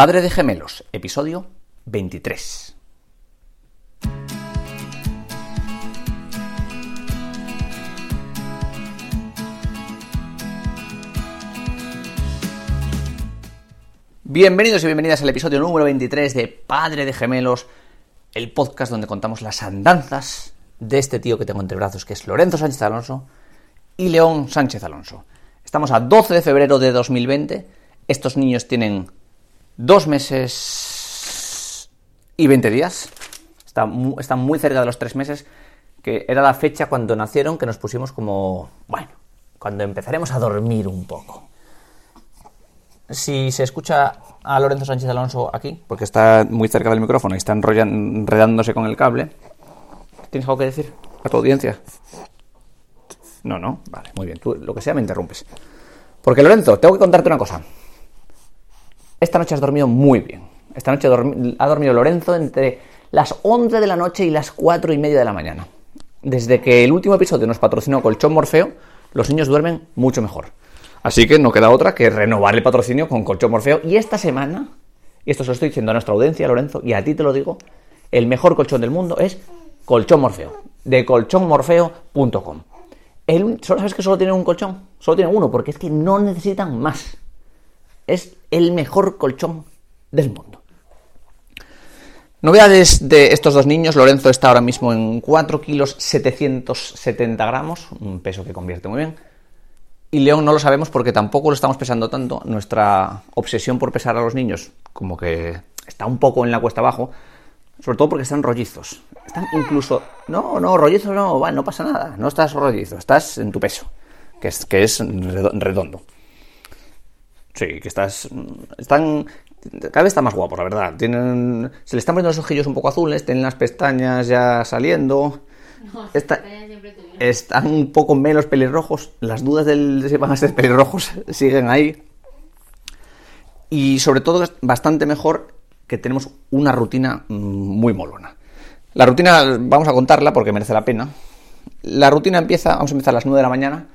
Padre de Gemelos, episodio 23. Bienvenidos y bienvenidas al episodio número 23 de Padre de Gemelos, el podcast donde contamos las andanzas de este tío que tengo entre brazos, que es Lorenzo Sánchez Alonso y León Sánchez Alonso. Estamos a 12 de febrero de 2020. Estos niños tienen dos meses y 20 días. Están muy, están muy cerca de los tres meses, que era la fecha cuando nacieron que nos pusimos como, bueno, cuando empezaremos a dormir un poco. Si se escucha a Lorenzo Sánchez Alonso aquí, porque está muy cerca del micrófono y está enredándose con el cable, ¿tienes algo que decir a tu audiencia? No, no, vale, muy bien. Tú lo que sea me interrumpes. Porque Lorenzo, tengo que contarte una cosa. Esta noche has dormido muy bien. Esta noche ha dormido Lorenzo entre las 11 de la noche y las 4 y media de la mañana. Desde que el último episodio nos patrocinó Colchón Morfeo, los niños duermen mucho mejor. Así que no queda otra que renovar el patrocinio con Colchón Morfeo. Y esta semana, y esto se lo estoy diciendo a nuestra audiencia, Lorenzo, y a ti te lo digo, el mejor colchón del mundo es Colchón Morfeo, de colchonmorfeo.com. ¿Solo sabes que solo tienen un colchón? Solo tienen uno, porque es que no necesitan más. Es el mejor colchón del mundo. Novedades de estos dos niños. Lorenzo está ahora mismo en 4 kilos 770 gramos, un peso que convierte muy bien. Y León no lo sabemos porque tampoco lo estamos pesando tanto. Nuestra obsesión por pesar a los niños, como que está un poco en la cuesta abajo, sobre todo porque están rollizos. Están incluso. No, no, rollizos no, no pasa nada. No estás rollizo, estás en tu peso, que es, que es redondo. Sí, que estás. Están. Cada vez está más guapo, la verdad. Tienen. Se le están poniendo los ojillos un poco azules, tienen las pestañas ya saliendo. No, están un poco menos pelirrojos. Las dudas de si van a ser pelirrojos siguen ahí. Y sobre todo, bastante mejor que tenemos una rutina mm, muy molona. La rutina, vamos a contarla porque merece la pena. La rutina empieza, vamos a empezar a las 9 de la mañana,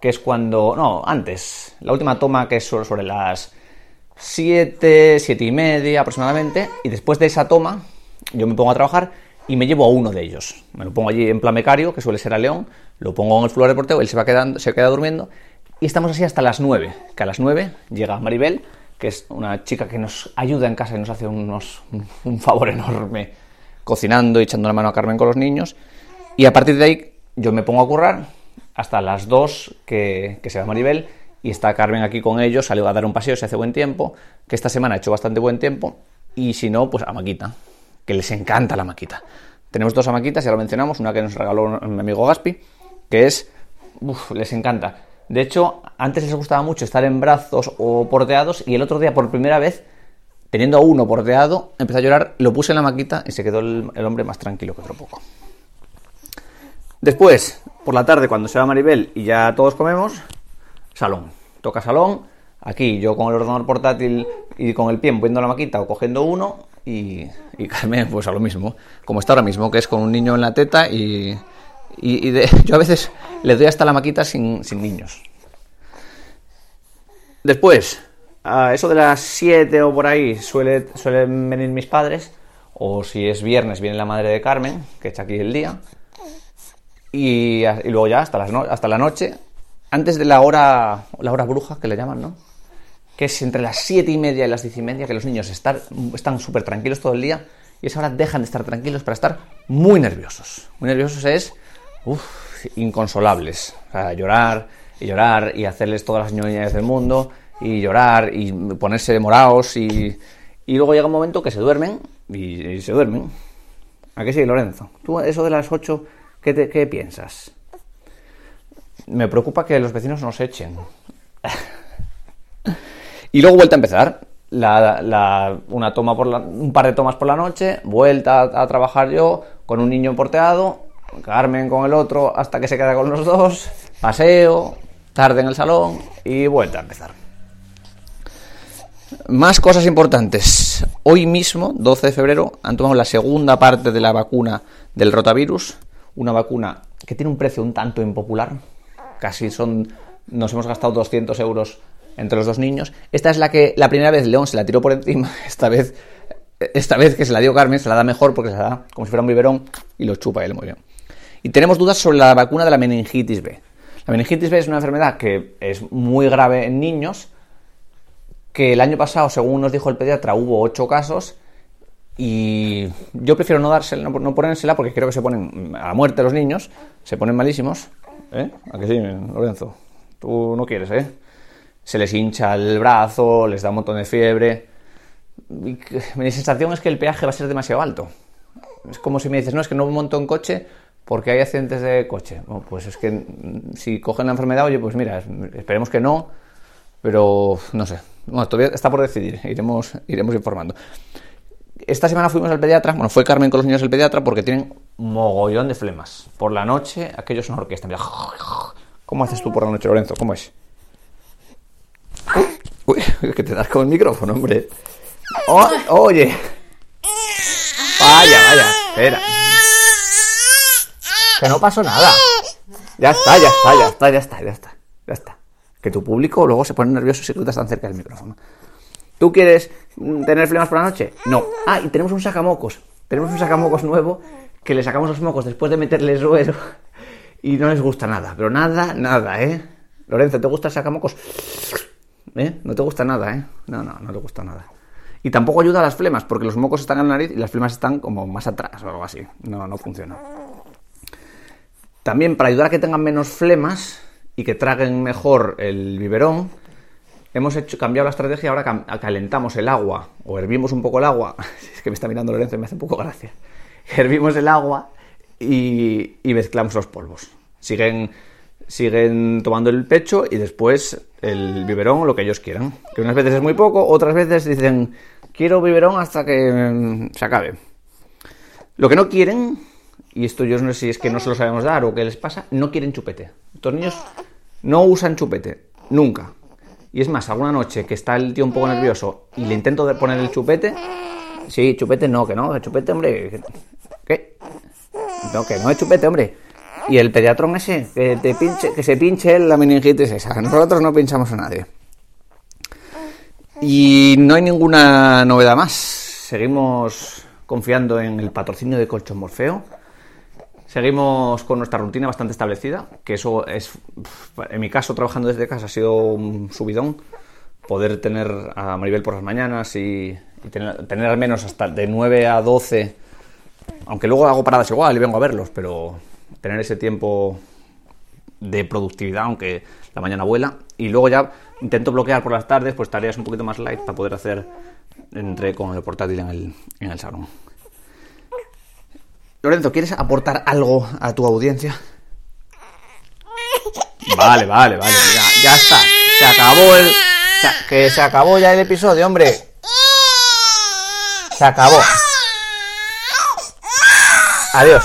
que es cuando, no, antes, la última toma que es sobre las 7, 7 y media aproximadamente, y después de esa toma yo me pongo a trabajar y me llevo a uno de ellos. Me lo pongo allí en plan becario, que suele ser a León, lo pongo en el flor de porteo, él se va quedando, se queda durmiendo y estamos así hasta las 9, que a las 9 llega Maribel, que es una chica que nos ayuda en casa y nos hace unos, un favor enorme cocinando y echando la mano a Carmen con los niños. Y a partir de ahí yo me pongo a currar hasta las 2 que, que se va Maribel y está Carmen aquí con ellos, salió a dar un paseo, se hace buen tiempo, que esta semana ha hecho bastante buen tiempo y si no, pues a Maquita que les encanta la maquita. Tenemos dos amaquitas, ya lo mencionamos, una que nos regaló mi amigo Gaspi, que es, uf, les encanta. De hecho, antes les gustaba mucho estar en brazos o porteados y el otro día por primera vez, teniendo a uno porteado, empezó a llorar, lo puse en la maquita y se quedó el, el hombre más tranquilo que otro poco. Después, por la tarde, cuando se va Maribel y ya todos comemos, salón. Toca salón, aquí yo con el ordenador portátil y con el pie viendo la maquita o cogiendo uno y, Carmen pues a lo mismo, como está ahora mismo, que es con un niño en la teta y, y, yo a veces le doy hasta la maquita sin, niños. Después, a eso de las 7 o por ahí suele, suelen venir mis padres, o si es viernes viene la madre de Carmen, que echa aquí el día, y, y luego ya hasta, las hasta la noche, antes de la hora, la hora bruja que le llaman, ¿no? que es entre las 7 y media y las 10 y media, que los niños están súper tranquilos todo el día y esa hora dejan de estar tranquilos para estar muy nerviosos. Muy nerviosos es uf, inconsolables. Llorar y llorar y hacerles todas las ñoñas del mundo y llorar y ponerse demorados y, y luego llega un momento que se duermen y, se duermen. ¿A qué sí, Lorenzo? ¿Tú eso de las 8 qué, piensas? Me preocupa que los vecinos nos echen. Y luego vuelta a empezar. una toma por un par de tomas por la noche, vuelta a, trabajar yo con un niño porteado, Carmen con el otro hasta que se queda con los dos, paseo, tarde en el salón y vuelta a empezar. Más cosas importantes. Hoy mismo, 12 de febrero, han tomado la segunda parte de la vacuna del rotavirus, una vacuna que tiene un precio un tanto impopular, casi son, nos hemos gastado 200 euros entre los dos niños. Esta es la que la primera vez León se la tiró por encima, esta vez, esta vez que se la dio Carmen, se la da mejor porque se la da como si fuera un biberón y lo chupa él muy bien. Y tenemos dudas sobre la vacuna de la meningitis B. La meningitis B es una enfermedad que es muy grave en niños, que el año pasado, según nos dijo el pediatra, hubo 8 casos y yo prefiero no dársela, no, ponérsela porque creo que se ponen a la muerte los niños, se ponen malísimos. ¿Eh? ¿A que sí, Lorenzo? Tú no quieres, ¿eh? Se les hincha el brazo, les da un montón de fiebre. mi sensación es que el peaje va a ser demasiado alto. Es como si me dices, no, es que no monto en coche porque hay accidentes de coche. pues es que si cogen la enfermedad, oye, pues mira, esperemos que no, pero no sé. Bueno, todavía está por decidir, iremos, iremos informando. Esta semana fuimos al pediatra, bueno, fue Carmen con los niños al pediatra porque tienen mogollón de flemas. Por la noche, aquellos son orquesta. Mira, ¿cómo haces tú por la noche, Lorenzo? ¿Cómo es? Uy, que te das con el micrófono, hombre. Oh, oye. Vaya, vaya, espera. Que no pasó nada. Ya está, ya está, ya está, ya está, ya está. Ya está. Que tu público luego se pone nervioso si tú estás tan cerca del micrófono. ¿Tú quieres tener flemas por la noche? No. Ah, y tenemos un sacamocos. Tenemos un sacamocos nuevo que le sacamos los mocos después de meterle suero y no les gusta nada. Pero nada, nada, ¿eh? Lorenzo, ¿te gusta el sacamocos? ¿Eh? No te gusta nada, ¿eh? No, no, no te gusta nada. Y tampoco ayuda a las flemas, porque los mocos están en la nariz y las flemas están como más atrás o algo así. No, no funciona. También para ayudar a que tengan menos flemas y que traguen mejor el biberón, hemos hecho, cambiado la estrategia, ahora calentamos el agua o hervimos un poco el agua. Es que me está mirando Lorenzo y me hace un poco gracia. Hervimos el agua y, mezclamos los polvos. Siguen, siguen tomando el pecho y después el biberón lo que ellos quieran. Que unas veces es muy poco, otras veces dicen quiero biberón hasta que mm, se acabe. Lo que no quieren, y esto yo no sé si es que no se lo sabemos dar o qué les pasa, no quieren chupete. Estos niños no usan chupete, nunca. Y es más, alguna noche que está el tío un poco nervioso y le intento poner el chupete. Sí, chupete no, que no, chupete, hombre. ¿Qué? No, que no es chupete, hombre. Y el pediatrón ese, que, te pinche, que se pinche la meningitis esa. Nosotros no pinchamos a nadie. Y no hay ninguna novedad más. Seguimos confiando en el patrocinio de Colchón Morfeo Seguimos con nuestra rutina bastante establecida, que eso es, en mi caso, trabajando desde casa ha sido un subidón. Poder tener a Maribel por las mañanas y, tener, al menos hasta de 9 a 12, aunque luego hago paradas igual y vengo a verlos, pero tener ese tiempo de productividad, aunque la mañana vuela, y luego ya intento bloquear por las tardes pues tareas un poquito más light para poder hacer entre con el portátil en el, en el salón. Lorenzo, ¿quieres aportar algo a tu audiencia? Vale, vale, vale. Ya, está. Se acabó el. que se acabó ya el episodio, hombre. Se acabó. Adiós.